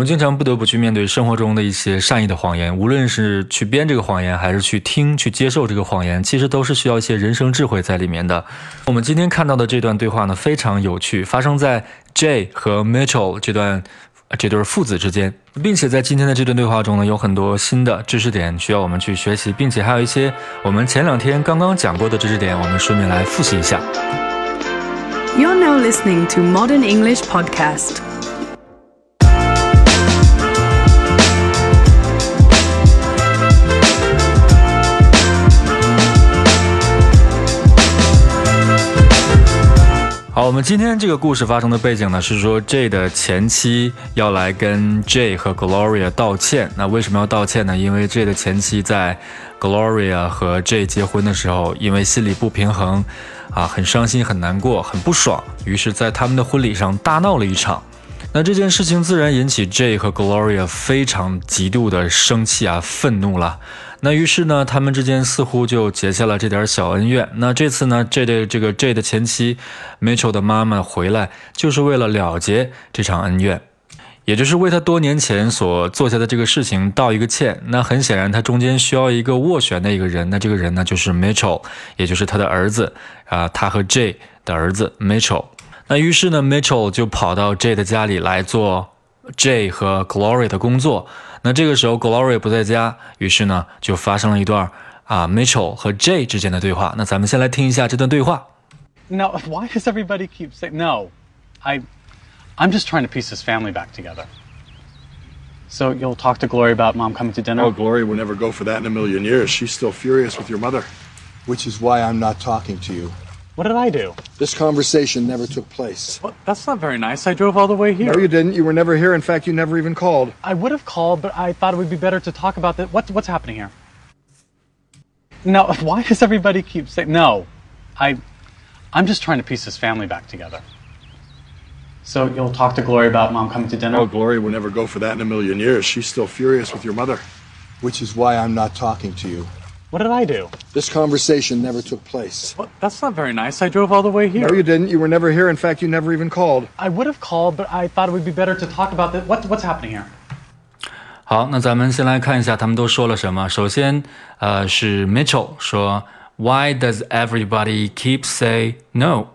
我们经常不得不去面对生活中的一些善意的谎言，无论是去编这个谎言，还是去听、去接受这个谎言，其实都是需要一些人生智慧在里面的。我们今天看到的这段对话呢，非常有趣，发生在 Jay 和 Mitchell 这段这对父子之间，并且在今天的这段对话中呢，有很多新的知识点需要我们去学习，并且还有一些我们前两天刚刚讲过的知识点，我们顺便来复习一下。You're now listening to Modern English Podcast. 好，我们今天这个故事发生的背景呢，是说 J 的前妻要来跟 J 和 Gloria 道歉。那为什么要道歉呢？因为 J 的前妻在 Gloria 和 J 结婚的时候，因为心理不平衡，啊，很伤心、很难过、很不爽，于是，在他们的婚礼上大闹了一场。那这件事情自然引起 J 和 Gloria 非常极度的生气啊，愤怒了。那于是呢，他们之间似乎就结下了这点小恩怨。那这次呢，J 的这个 J 的前妻 Mitchell 的妈妈回来，就是为了了结这场恩怨，也就是为他多年前所做下的这个事情道一个歉。那很显然，他中间需要一个斡旋的一个人。那这个人呢，就是 Mitchell，也就是他的儿子啊，他和 J 的儿子 Mitchell。那于是呢，Mitchell 就跑到 J 的家里来做 J 和 Gloria 的工作。那这个时候 Gloria 不在家，于是呢就发生了一段啊 Mitchell 和 J 之间的对话。那咱们先来听一下这段对话。Now, why does everybody keep saying no? I, I'm just trying to piece this family back together. So you'll talk to Gloria about mom coming to dinner. Oh, Gloria would never go for that in a million years. She's still furious with your mother. Which is why I'm not talking to you. What did I do? This conversation never took place. Well, that's not very nice. I drove all the way here. No, you didn't. You were never here. In fact, you never even called. I would have called, but I thought it would be better to talk about that. What, what's happening here? Now, why does everybody keep saying no? I, I'm just trying to piece this family back together. So you'll talk to Gloria about mom coming to dinner. Oh, Gloria would never go for that in a million years. She's still furious with your mother. Which is why I'm not talking to you. What did I do? This conversation never took place. Well, that's not very nice. I drove all the way here. No, you didn't. You were never here. In fact, you never even called. I would have called, but I thought it would be better to talk about that. What, what's happening here? 好，那咱们先来看一下他们都说了什么。首先，呃，是 Mitchell 说，Why does everybody keep say no？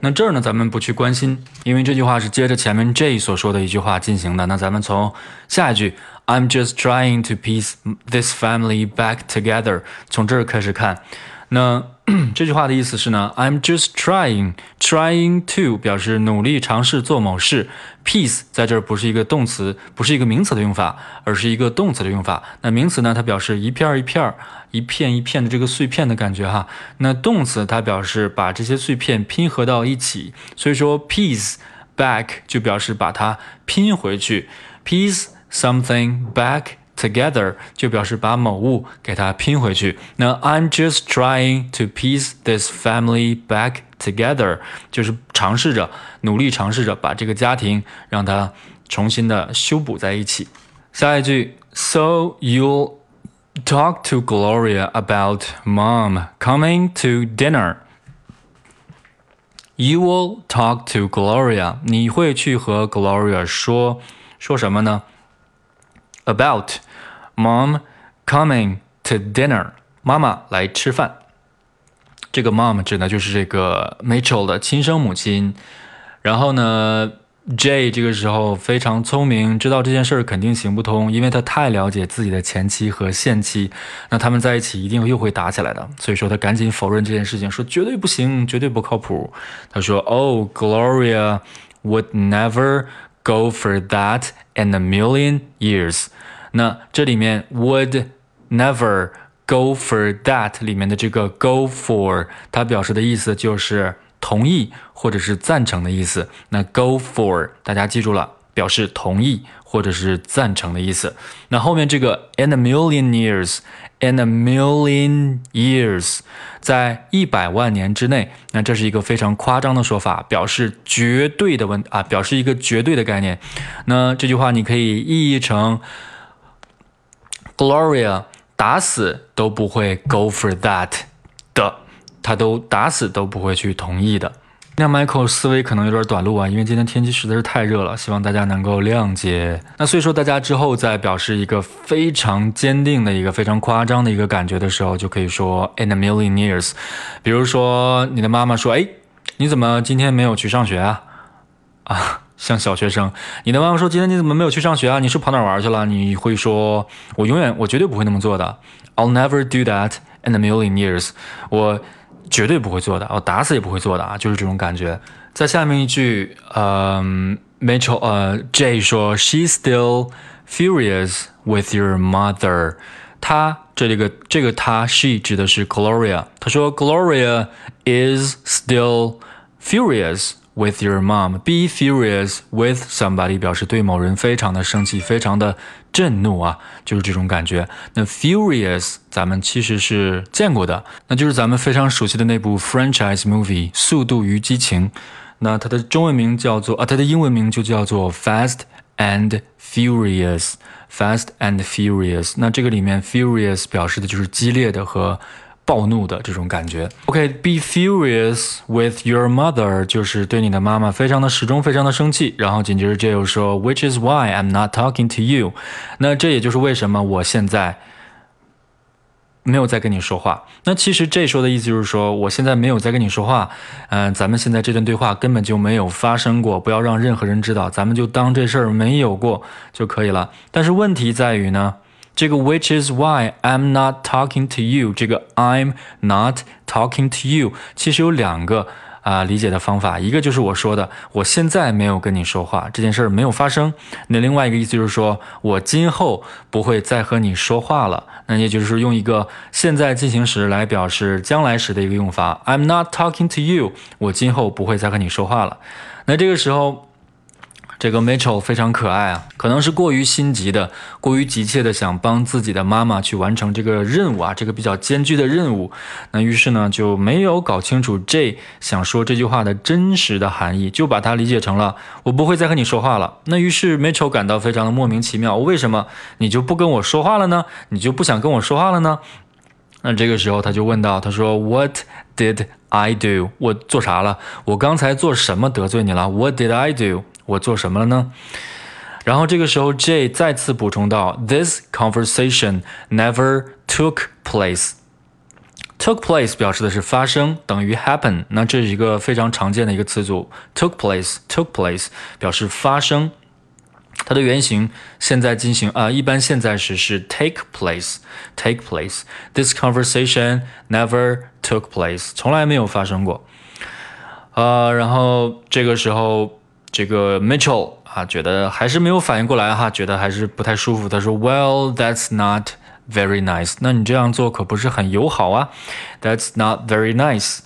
那这儿呢，咱们不去关心，因为这句话是接着前面 J 所说的一句话进行的。那咱们从下一句 ，I'm just trying to piece this family back together，从这儿开始看。那 这句话的意思是呢，I'm just trying trying to 表示努力尝试做某事，piece 在这儿不是一个动词，不是一个名词的用法，而是一个动词的用法。那名词呢，它表示一片一片、一片一片的这个碎片的感觉哈。那动词它表示把这些碎片拼合到一起，所以说 piece back 就表示把它拼回去，piece something back。Together 就表示把某物给它拼回去。那 I'm just trying to piece this family back together，就是尝试着努力尝试着把这个家庭让它重新的修补在一起。下一句，So you'll talk to Gloria about mom coming to dinner. You will talk to Gloria，你会去和 Gloria 说说什么呢 ？About Mom coming to dinner，妈妈来吃饭。这个 mom 指的就是这个 Mitchell 的亲生母亲。然后呢，J 这个时候非常聪明，知道这件事儿肯定行不通，因为他太了解自己的前妻和现妻，那他们在一起一定又会打起来的。所以说他赶紧否认这件事情，说绝对不行，绝对不靠谱。他说：“Oh, Gloria would never go for that in a million years。” 那这里面 would never go for that 里面的这个 go for，它表示的意思就是同意或者是赞成的意思。那 go for 大家记住了，表示同意或者是赞成的意思。那后面这个 in a million years，in a million years，在一百万年之内，那这是一个非常夸张的说法，表示绝对的问啊，表示一个绝对的概念。那这句话你可以意译成。Gloria 打死都不会 go for that 的，她都打死都不会去同意的。那 Michael 思维可能有点短路啊，因为今天天气实在是太热了，希望大家能够谅解。那所以说，大家之后在表示一个非常坚定的一个非常夸张的一个感觉的时候，就可以说 in a million years。比如说，你的妈妈说：“哎，你怎么今天没有去上学啊？”啊，像小学生，你的妈妈说：“今天你怎么没有去上学啊？你是跑哪玩去了？”你会说：“我永远，我绝对不会那么做的。”I'll never do that in a million years。我。绝对不会做的，我打死也不会做的啊，就是这种感觉。在下面一句，嗯，Mitchell，呃，Jay 说，She's still furious with your mother。她这里个这个她，she 指的是 Gloria。她说，Gloria is still furious。 With your mom, be furious with somebody 表示对某人非常的生气，非常的震怒啊，就是这种感觉。那 furious 咱们其实是见过的，那就是咱们非常熟悉的那部 franchise movie《速度与激情》。那它的中文名叫做啊，它的英文名就叫做 Fast and Furious。Fast and Furious。那这个里面 furious 表示的就是激烈的和。暴怒的这种感觉。OK，be furious with your mother 就是对你的妈妈非常的始终非常的生气。然后紧接着 J 又说，Which is why I'm not talking to you。那这也就是为什么我现在没有在跟你说话。那其实这说的意思就是说，我现在没有在跟你说话。嗯，咱们现在这段对话根本就没有发生过，不要让任何人知道，咱们就当这事儿没有过就可以了。但是问题在于呢？这个 which is why I'm not talking to you，这个 I'm not talking to you，其实有两个啊、理解的方法，一个就是我说的，我现在没有跟你说话，这件事儿没有发生。那另外一个意思就是说我今后不会再和你说话了。那也就是用一个现在进行时来表示将来时的一个用法，I'm not talking to you，我今后不会再和你说话了。那这个时候。这个 Mitchell 非常可爱啊，可能是过于心急的，过于急切的想帮自己的妈妈去完成这个任务啊，这个比较艰巨的任务。那于是呢，就没有搞清楚 J 想说这句话的真实的含义，就把它理解成了我不会再和你说话了。那于是 Mitchell 感到非常的莫名其妙，为什么你就不跟我说话了呢？你就不想跟我说话了呢？那这个时候他就问到，他说 What did I do？我做啥了？我刚才做什么得罪你了？What did I do？我做什么了呢？然后这个时候，J 再次补充到：“This conversation never took place。” took place 表示的是发生，等于 happen。那这是一个非常常见的一个词组，took place，took place 表示发生。它的原型现在进行啊，一般现在时是 take place，take place。This conversation never took place，从来没有发生过。呃，然后这个时候。这个 Mitchell 啊，觉得还是没有反应过来哈，觉得还是不太舒服。他说：“Well, that's not very nice。那你这样做可不是很友好啊。That's not very nice。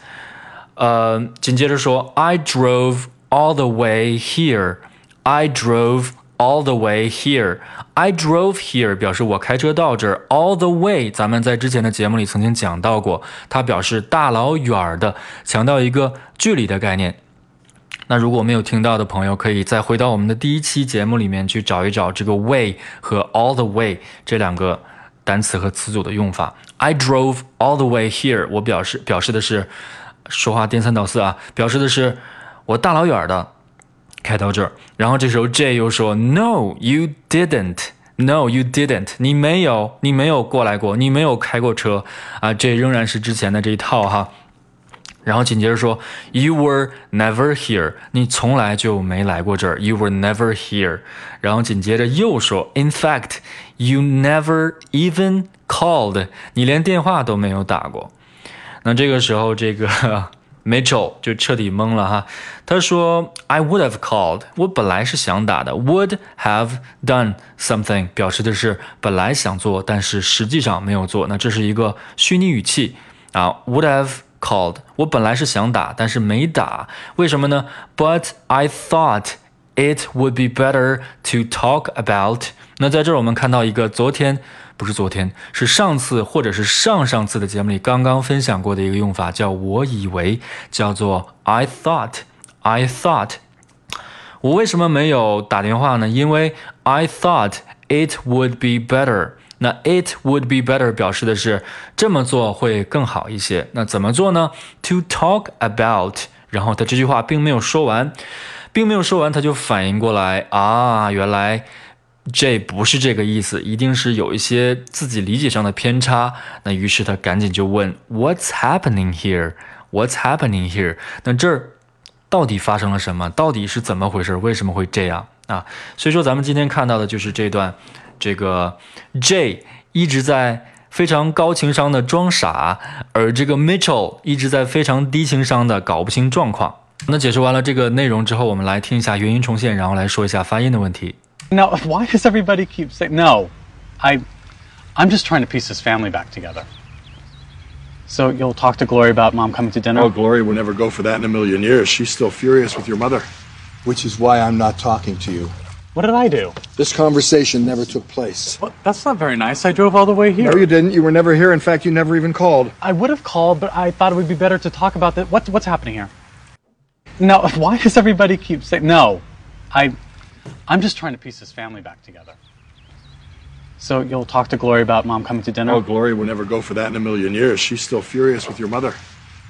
呃，紧接着说：“I drove all the way here. I drove all the way here. I drove here 表示我开车到这儿。All the way，咱们在之前的节目里曾经讲到过，它表示大老远的，强调一个距离的概念。”那如果没有听到的朋友，可以再回到我们的第一期节目里面去找一找这个 way 和 all the way 这两个单词和词组的用法。I drove all the way here，我表示表示的是说话颠三倒四啊，表示的是我大老远的开到这儿。然后这时候 J 又说 No, you didn't. No, you didn't. 你没有，你没有过来过，你没有开过车啊。这仍然是之前的这一套哈。然后紧接着说，You were never here，你从来就没来过这儿。You were never here。然后紧接着又说，In fact，you never even called，你连电话都没有打过。那这个时候，这个 Mitchell 就彻底懵了哈。他说，I would have called，我本来是想打的。Would have done something 表示的是本来想做，但是实际上没有做。那这是一个虚拟语气啊，would have。called，我本来是想打，但是没打，为什么呢？But I thought it would be better to talk about。那在这儿我们看到一个昨天不是昨天，是上次或者是上上次的节目里刚刚分享过的一个用法，叫我以为，叫做 I thought。I thought。我为什么没有打电话呢？因为 I thought it would be better。 那 it would be better 表示的是这么做会更好一些。那怎么做呢？To talk about 然后他这句话并没有说完，并没有说完，他就反应过来啊，原来这不是这个意思，一定是有一些自己理解上的偏差。那于是他赶紧就问 What's happening here? What's happening here? 那这儿到底发生了什么？到底是怎么回事？为什么会这样啊？所以说，咱们今天看到的就是这段，这个 J 一直在非常高情商的装傻，而这个 Mitchell 一直在非常低情商的搞不清状况。那解释完了这个内容之后，我们来听一下原音重现，然后来说一下发音的问题。 Now, why does everybody keep saying no? I, I'm just trying to piece this family back together. So you'll talk to Glory about mom coming to dinner. Oh, Glory would never go for that in a million years. She's still furious with your mother. Which is why I'm not talking to you. What did I do? This conversation never took place. Well, that's not very nice. I drove all the way here. No, you didn't. You were never here. In fact, you never even called. I would have called, but I thought it would be better to talk about that. What, what's happening here? Now, why does everybody keep saying no? I, I'm just trying to piece this family back together. So you'll talk to Glory about mom coming to dinner. Oh, Glory would never go for that in a million years. She's still furious with your mother.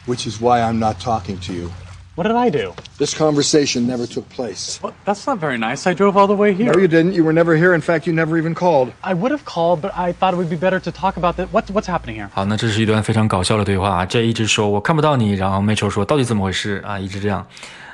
Which is why I'm not talking to you. What did I do? This conversation never took place. Well, that's not very nice. I drove all the way here. No, you didn't. You were never here. In fact, you never even called. I would have called, but I thought it would be better to talk about that. What, what's happening here? 好，那这是一段非常搞笑的对话啊。这一直说我看不到你，然后 Mitchell 说到底怎么回事啊？一直这样。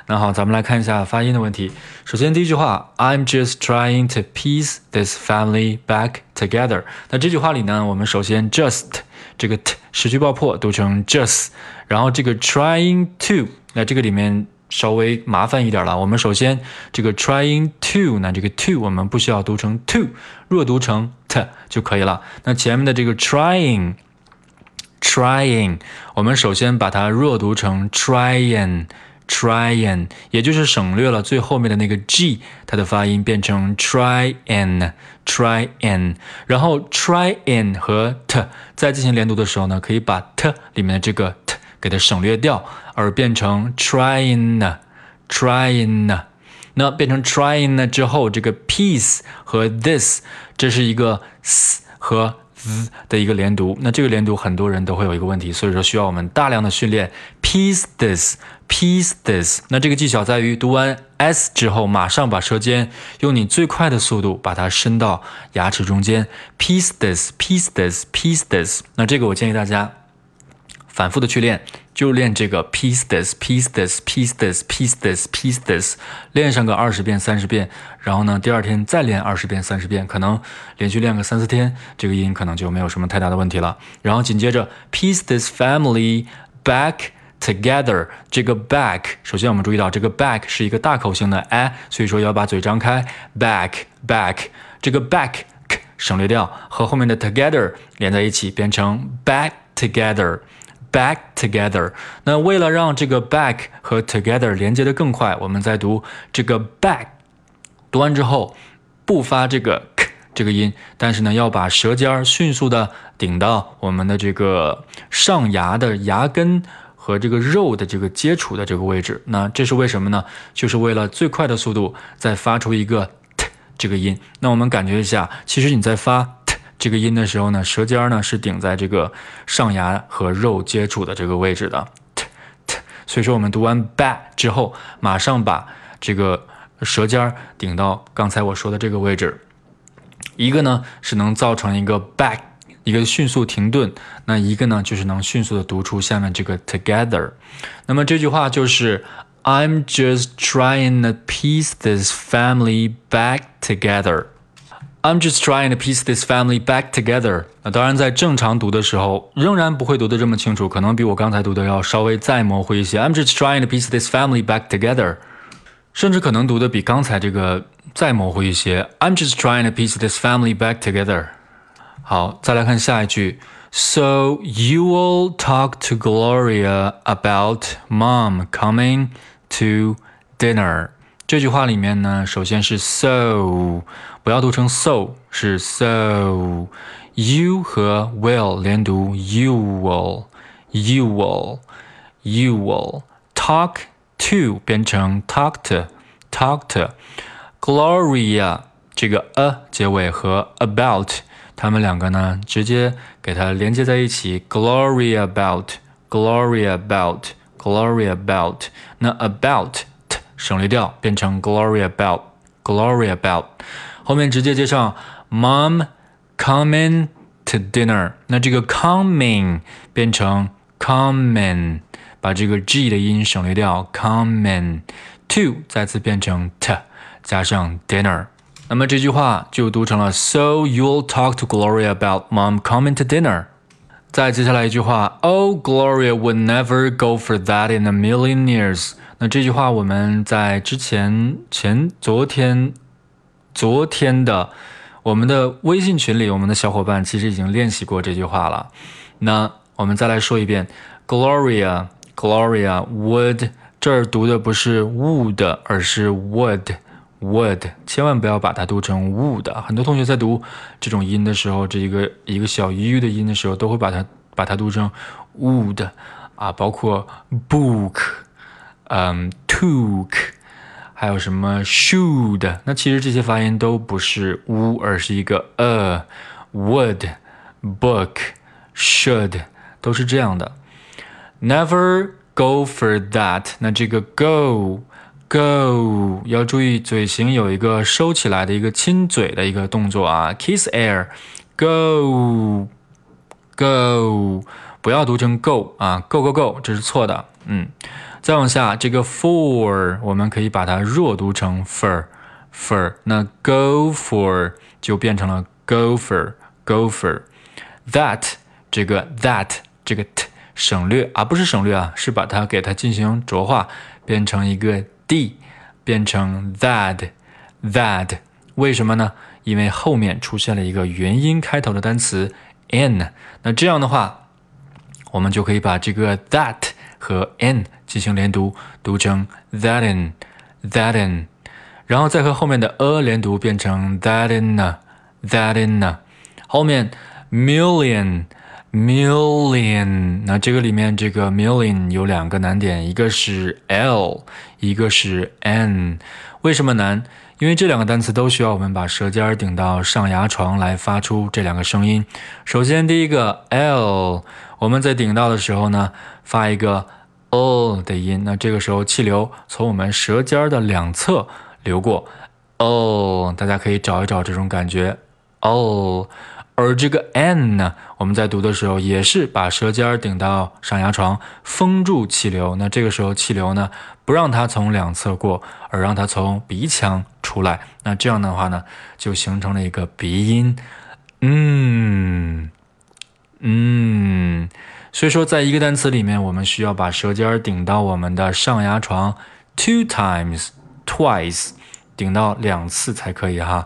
那好，咱们来看一下发音的问题。首先第一句话，I'm just trying to piece this family back together。那这句话里呢，我们首先 just 这个 t 失去爆破读成 just，然后这个 trying to，那这个里面稍微麻烦一点了。我们首先这个 trying to，那这个 to 我们不需要读成 to，弱读成 t 就可以了。那前面的这个 trying。trying，我们首先把它弱读成 trying。trying，也就是省略了最后面的那个 g，它的发音变成 tryin，tryin，然后 tryin 和 t 在进行连读的时候呢，可以把 t 里面的这个 t 给它省略掉，而变成 trying，trying。那变成 trying 呢之后，这个 piece 和 this 这是一个 s 和 z 的一个连读。那这个连读很多人都会有一个问题，所以说需要我们大量的训练 piece this，piece this。那这个技巧在于读完 s 之后，马上把舌尖用你最快的速度把它伸到牙齿中间，piece this，piece this，piece this。那这个我建议大家。反复的去练，就练这个 piece this piece this piece this piece this piece this，练上个二十遍三十遍，然后呢，第二天再练二十遍三十遍，可能连续练个三四天，这个音可能就没有什么太大的问题了。然后紧接着 piece this family back together，这个 back，首先我们注意到这个 back 是一个大口型的 a，所以说要把嘴张开，back back，这个 back 省略掉，和后面的 together 连在一起，变成 back together。Back together。那为了让这个 back 和 together 连接的更快，我们在读这个 back，读完之后不发这个 k 这个音，但是呢要把舌尖儿迅速的顶到我们的这个上牙的牙根和这个肉的这个接触的这个位置。那这是为什么呢？就是为了最快的速度再发出一个 t 这个音。那我们感觉一下，其实你在发。这个音的时候呢，舌尖呢是顶在这个上牙和肉接触的这个位置的。所以说我们读完 “back” 之后，马上把这个舌尖顶到刚才我说的这个位置。一个呢是能造成一个 back，一个迅速停顿；那一个呢就是能迅速的读出下面这个 together。那么这句话就是。I'm just trying to piece this family back together. I'm just trying to piece this family back together。那当然，在正常读的时候，仍然不会读得这么清楚，可能比我刚才读的要稍微再模糊一些。I'm just trying to piece this family back together，甚至可能读的比刚才这个再模糊一些。I'm just trying to piece this family back together。好，再来看下一句。So you will talk to Gloria about mom coming to dinner。 这句话里面呢，首先是 so，不要读成 so，是 so。you 和 will 连读，you will，you will，you will。talk to 变成 talk to，talk to。Gloria 这个 a 结尾和 about，它们两个呢，直接给它连接在一起。Gloria about，Gloria about。 glory about。那 about t 省略掉，变成 glory about glory about。后面直接接上 mom coming to dinner。那这个 coming 变成 coming，把这个 g 的音省略掉，coming to 再次变成 t，加上 dinner。那么这句话就读成了 So you'll talk to Gloria about mom coming to dinner。再接下来一句话，Oh Gloria would never go for that in a million years。 那这句话我们在之前前昨天昨天的我们的微信群里，我们的小伙伴其实已经练习过这句话了。那我们再来说一遍，Gloria Gloria wood，这儿读的不是 would，而是 would。would 千万不要把它读成 would，很多同学在读这种音的时候，这一个一个小 u 的音的时候，都会把它把它读成 wood 啊，包括 book，嗯，took，还有什么 should，那其实这些发音都不是 u，而是一个 a，would，book，should 都是这样的。Never go for that，那这个 go。Go 要注意嘴型有一个收起来的一个亲嘴的一个动作啊，kiss air，go go 不要读成 go 啊，go go go 这是错的，嗯，再往下这个 for 我们可以把它弱读成 for for，那 go for 就变成了 gopher gopher that 这个 that 这个 t 省略啊，不是省略啊，是把它给它进行浊化，变成一个。d 变成 that that 为什么呢？因为后面出现了一个元音开头的单词 n，那这样的话，我们就可以把这个 that 和 n 进行连读，读成 thatin thatin，然后再和后面的 a 连读，变成 that in a that in a 后面 million。Million，那这个里面这个 million 有两个难点，一个是 l，一个是 n。为什么难？因为这两个单词都需要我们把舌尖顶到上牙床来发出这两个声音。首先，第一个 l，我们在顶到的时候呢，发一个 o 的音，那这个时候气流从我们舌尖的两侧流过，o，大家可以找一找这种感觉，o。而这个 n 呢，我们在读的时候也是把舌尖顶到上牙床，封住气流。那这个时候气流呢，不让它从两侧过，而让它从鼻腔出来。那这样的话呢，就形成了一个鼻音。嗯嗯，所以说，在一个单词里面，我们需要把舌尖顶到我们的上牙床 two times twice，顶到两次才可以哈。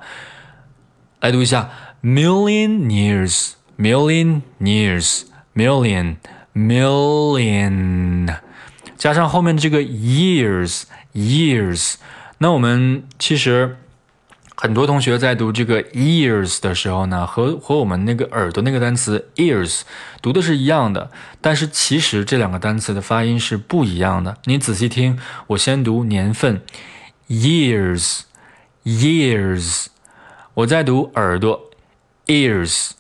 来读一下。Million years, million years, million, million，加上后面这个 years, years。那我们其实很多同学在读这个 years 的时候呢，和和我们那个耳朵那个单词 ears 读的是一样的，但是其实这两个单词的发音是不一样的。你仔细听，我先读年份，years, years，我再读耳朵。Ears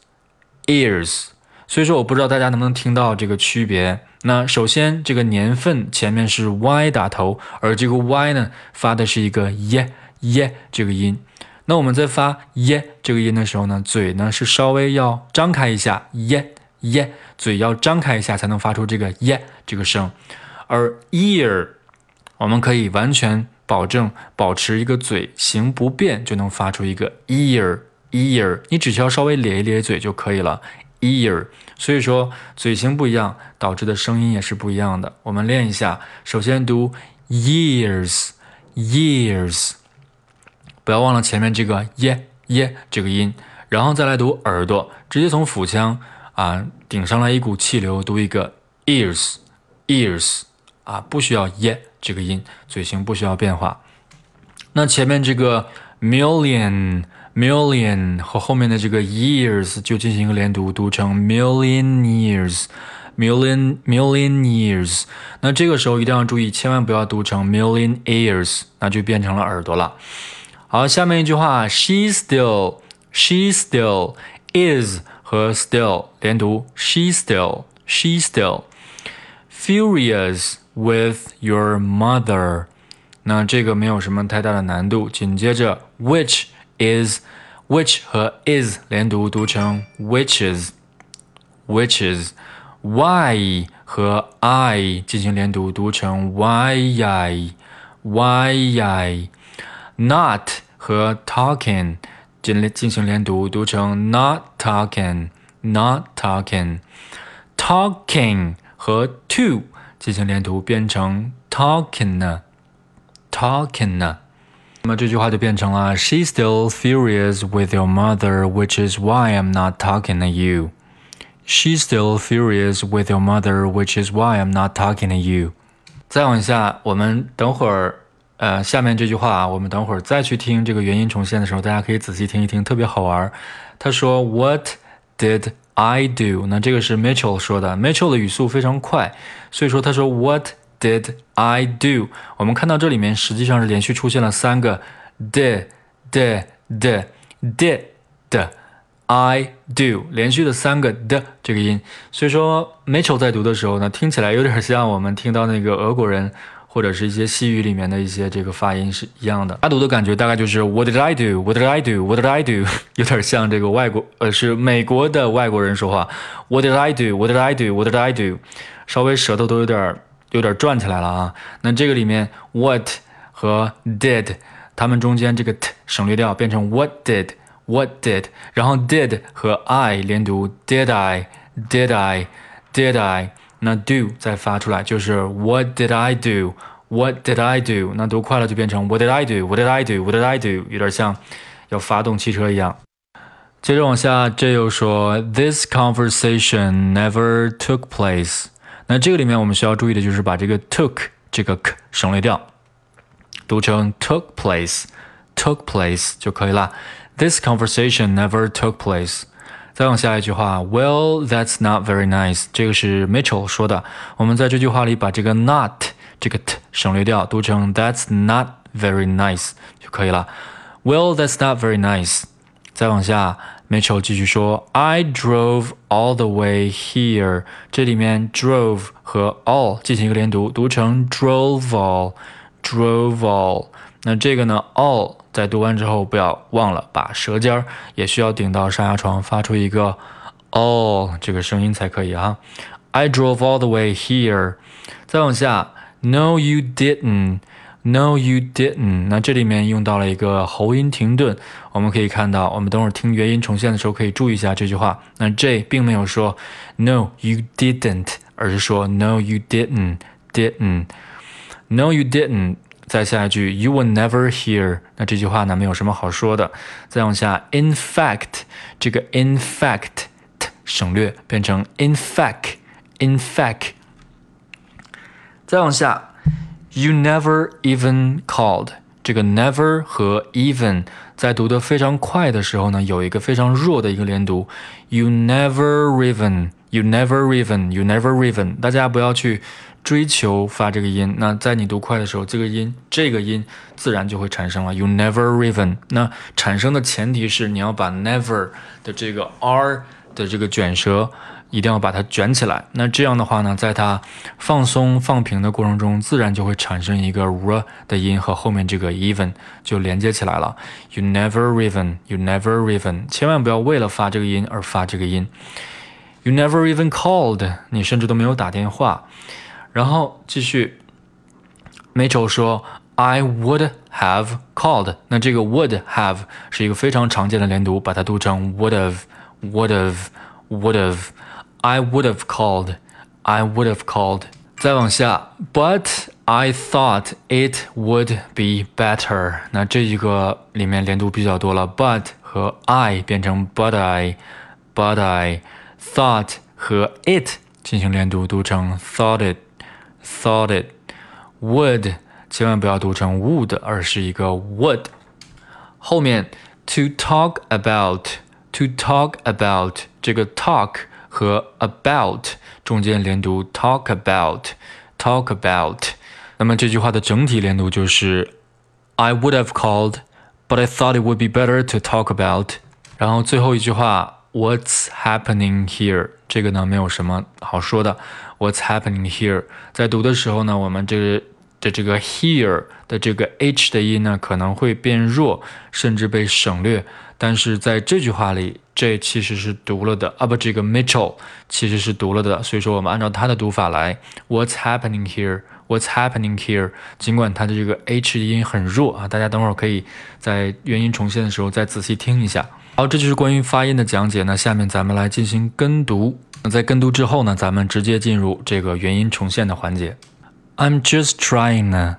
ears，所以说我不知道大家能不能听到这个区别。那首先这个年份前面是 y 打头，而这个 y 呢发的是一个耶耶这个音。那我们在发耶这个音的时候呢，嘴呢是稍微要张开一下，耶耶，嘴要张开一下才能发出这个耶这个声。而 ear，我们可以完全保证保持一个嘴型不变，就能发出一个 ear。ear，你只需要稍微咧一咧嘴就可以了。ear，所以说嘴型不一样，导致的声音也是不一样的。我们练一下，首先读 years，years，不要忘了前面这个耶耶这个音，然后再来读耳朵，直接从腹腔啊顶上来一股气流，读一个 ears，ears，啊不需要耶这个音，嘴型不需要变化。那前面这个 million。million 和后面的这个 years 就进行一个连读，读成 million years，million million years。那这个时候一定要注意，千万不要读成 million ears，那就变成了耳朵了。好，下面一句话，she still，she still is 和 still 连读，she still，she still furious with your mother。那这个没有什么太大的难度。紧接着，which is which 和 is 连读，读成 witches witches。y 和 i 进行连读，读成 y i y i。not 和 talking 进进行连读，读成 not talking not talking。talking 和 to 进行连读，变成 talking 呢，talking 呢。 那么这句话就变成了 She's still furious with your mother, which is why I'm not talking to you. She's still furious with your mother, which is why I'm not talking to you. 再往下，我们等会儿，呃，下面这句话啊，我们等会儿再去听这个原音重现的时候，大家可以仔细听一听，特别好玩。他说：“What did I do？” 那这个是 Mitchell 说的，Mitchell 的语速非常快，所以说他说 “What did I do？” 我们看到这里面实际上是连续出现了三个 did did did did I do 连续的三个的这个音，所以说 Mitchell 在读的时候呢，听起来有点像我们听到那个俄国人或者是一些西语里面的一些这个发音是一样的。他读的感觉大概就是 What did I do? What did I do? What did I do? 有点像这个外国呃是美国的外国人说话。What did I do? What did I do? What did I do? 稍微舌头都有点有点转起来了啊。那这个里面 What 和 did 它们中间这个 t 省略掉，变成 What did? What did？然后 did 和 I 连读，Did I？Did I？Did I？那 do 再发出来就是 What did I do？What did I do？那读快了就变成 What did I do？What did I do？What did I do？有点像要发动汽车一样。接着往下，这又说 This conversation never took place。那这个里面我们需要注意的就是把这个 took 这个 k 省略掉，读成 took place，took place 就可以了。This conversation never took place。再往下一句话，Well, that's not very nice。这个是 Mitchell 说的。我们在这句话里把这个 not 这个 t 省略掉，读成 That's not very nice 就可以了。Well, that's not very nice。再往下 ，Mitchell 继续说，I drove all the way here。这里面 drove 和 all 进行一个连读，读成 drove all，drove all。那这个呢，all 在读完之后不要忘了把舌尖儿也需要顶到上牙床，发出一个 all 这个声音才可以啊。I drove all the way here。再往下，No you didn't。No you didn't。那这里面用到了一个喉音停顿，我们可以看到，我们等会儿听元音重现的时候可以注意一下这句话。那这并没有说 No you didn't，而是说 No you didn't didn't。No you didn't。再下一句，You will never hear。那这句话呢，没有什么好说的。再往下，In fact，这个 in fact 省略，变成 in fact，in fact。再往下，You never even called。这个 never 和 even 在读的非常快的时候呢，有一个非常弱的一个连读。You never even，You never even，You never even。大家不要去。追求发这个音，那在你读快的时候，这个音这个音自然就会产生了。You never even，那产生的前提是你要把 never 的这个 r 的这个卷舌一定要把它卷起来。那这样的话呢，在它放松放平的过程中，自然就会产生一个 r 的音和后面这个 even 就连接起来了。You never even，You never even，千万不要为了发这个音而发这个音。You never even called，你甚至都没有打电话。然后继续，Mitchell 说，I would have called。那这个 would have 是一个非常常见的连读，把它读成 would have，would have，would have。I would have called。I would have called。再往下，But I thought it would be better。那这一个里面连读比较多了，but 和 I 变成 but I，but I thought 和 it 进行连读，读成 thought it。thought it would，千万不要读成 would，而是一个 would。后面 to talk about，to talk about 这个 talk 和 about 中间连读 talk about，talk about。那么这句话的整体连读就是 I would have called, but I thought it would be better to talk about。然后最后一句话 What's happening here？ 这个呢没有什么好说的。What's happening here？在读的时候呢，我们这个 的这个 here 的这个 h 的音呢可能会变弱，甚至被省略。但是在这句话里，这其实是读了的啊，不，这个 Mitchell 其实是读了的。所以说，我们按照它的读法来。What's happening here？What's happening here？尽管它的这个 h 音很弱啊，大家等会儿可以在元音重现的时候再仔细听一下。好，这就是关于发音的讲解。那下面咱们来进行跟读。那在跟读之后呢，咱们直接进入这个元音重现的环节。I'm just trying. i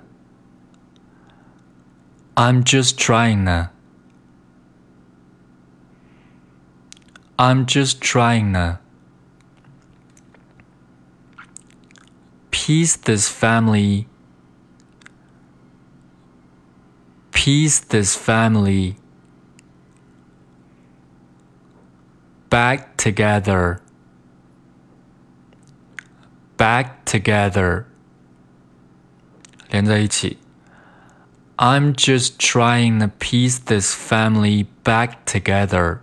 I'm just trying. i I'm just trying. Peace this family. Peace this family. Back together. Back together. 连在一起 I'm just trying to piece this family back together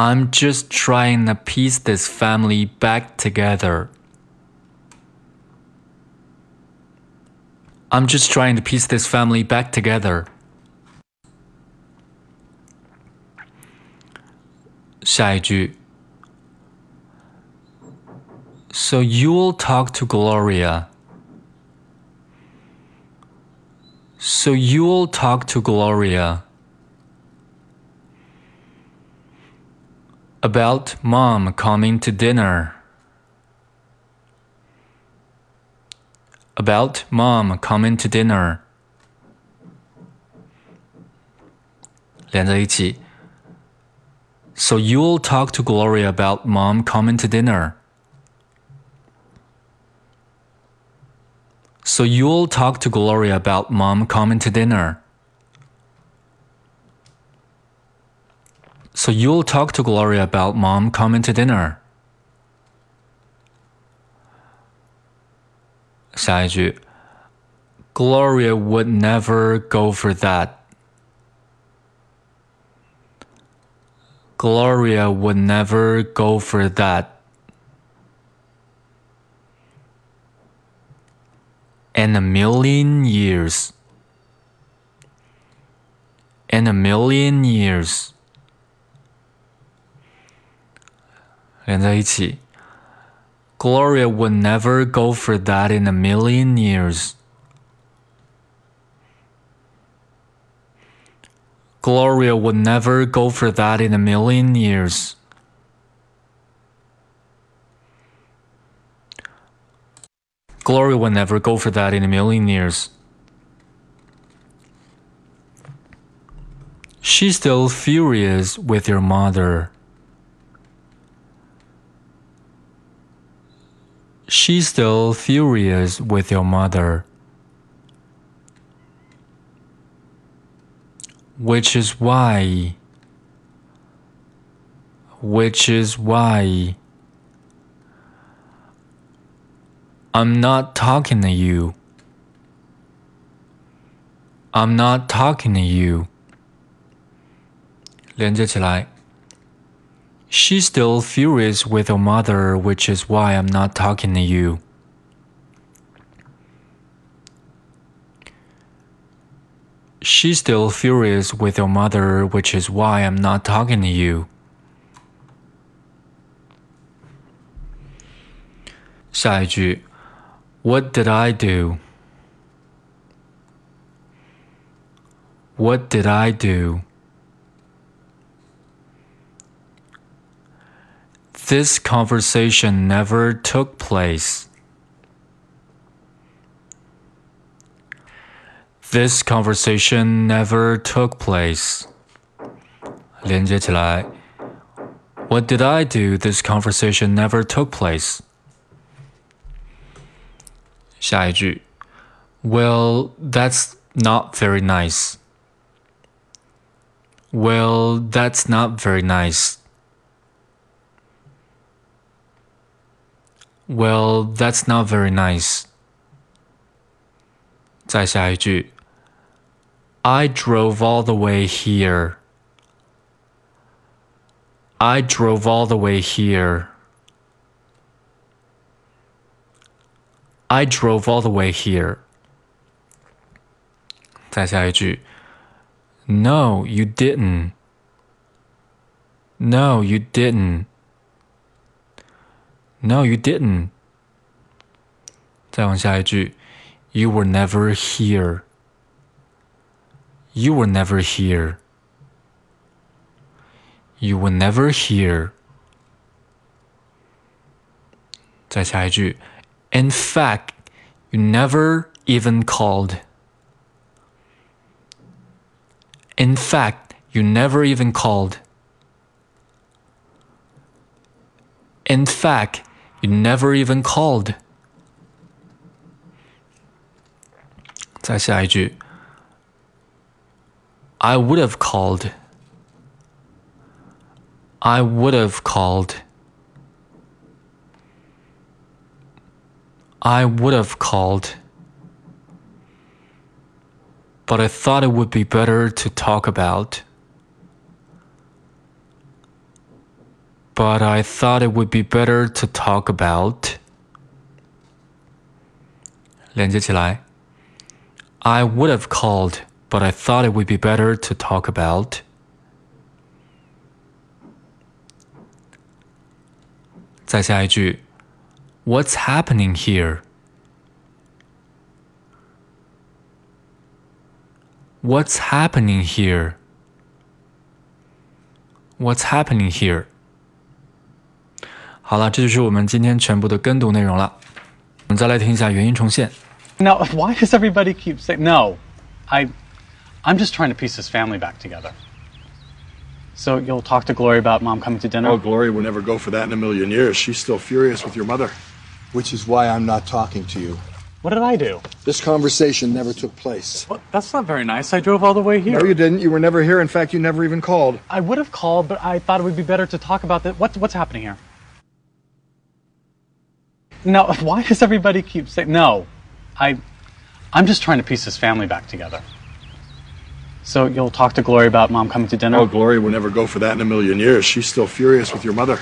I'm just trying to piece this family back together. I'm just trying to piece this family back together. 下一句。 So you'll talk to Gloria. So you'll talk to Gloria about mom coming to dinner. About mom coming to dinner. 连在一起。so you'll talk to Gloria about mom coming to dinner. So you'll talk to Gloria about mom coming to dinner. So you'll talk to Gloria about mom coming to dinner. 下一句，Gloria would never go for that. Gloria would never go for that. In a million years. In a million years. 连在一起。Gloria would never go for that in a million years. Gloria would never go for that in a million years. Gloria would never go for that in a million years. She's still furious with your mother. She's still furious with your mother. which is why which is why I'm not talking to you. I'm not talking to you. 连接起来。She's still furious with her mother, which is why I'm not talking to you. She's still furious with your mother, which is why I'm not talking to you. 下一句 ，What did I do? What did I do? This conversation never took place. This conversation never took place. 连接起来。What did I do? This conversation never took place. 下一句。Well, that's not very nice. Well, that's not very nice. Well, that's not very nice. 再下一句。I drove all the way here. I drove all the way here. I drove all the way here. 再下一句，No, you didn't. No, you didn't. No, you didn't. 再往下一句，You were never here. You were never here. You were never here. 再下一句 ，In fact, you never even called. In fact, you never even called. In fact, you never even called. 再下一句，I would have called. I would have called. I would have called. But I thought it would be better to talk about. But I thought it would be better to talk about. 连接起来。I would have called, but I thought it would be better to talk about. 再下一句 ，What's happening here? What's happening here? What's happening here? 好了，这就是我们今天全部的跟读内容了。我们再来听一下原音重现。 Now, why does everybody keep saying no? I, I'm just trying to piece this family back together. So you'll talk to Glory about mom coming to dinner. Oh, Glory would never go for that in a million years. She's still furious with your mother. Which is why I'm not talking to you. What did I do? This conversation never took place. Well, that's not very nice. I drove all the way here. No, you didn't. You were never here. In fact, you never even called. I would have called, but I thought it would be better to talk about that. What, what's happening here? Now, why does everybody keep saying no? I, I'm just trying to piece this family back together. So you'll talk to Glory about mom coming to dinner. Oh, Glory would never go for that in a million years. She's still furious with your mother.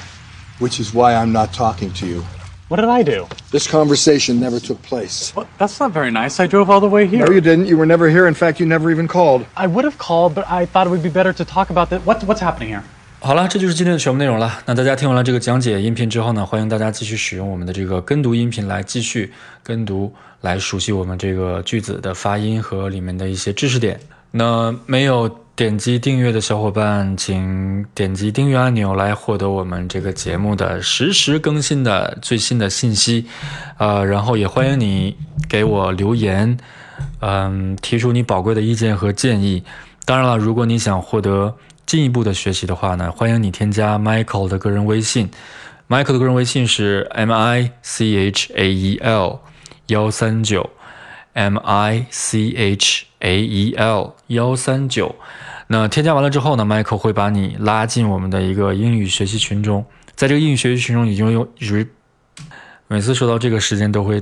Which is why I'm not talking to you. What did I do? This conversation never took place. Well, that's not very nice. I drove all the way here. No, you didn't. You were never here. In fact, you never even called. I would have called, but I thought it would be better to talk about that. What, what's happening here? 好了，这就是今天的全部内容了。那大家听完了这个讲解音频之后呢，欢迎大家继续使用我们的这个跟读音频来继续跟读，来熟悉我们这个句子的发音和里面的一些知识点。那没有 点击订阅的小伙伴，请点击订阅按钮来获得我们这个节目的实时更新的最新的信息。呃，然后也欢迎你给我留言，嗯，提出你宝贵的意见和建议。当然了，如果你想获得进一步的学习的话呢，欢迎你添加 Michael 的个人微信。Michael 的个人微信是 M I C H A E L 幺三九，M I C H A E L 幺三九。那添加完了之后呢，Michael 会把你拉进我们的一个英语学习群中。在这个英语学习群中，已经有有每次说到这个时间都会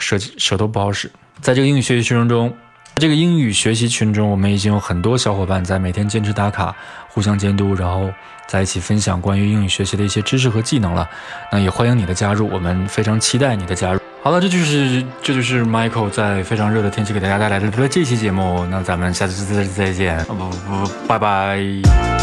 舌舌头不好使。在这个英语学习群中，这个英语学习群中，我们已经有很多小伙伴在每天坚持打卡，互相监督，然后在一起分享关于英语学习的一些知识和技能了。那也欢迎你的加入，我们非常期待你的加入。好了，这就是这就是 Michael 在非常热的天气给大家带来的这期节目。那咱们下次再再见，不不不，拜拜。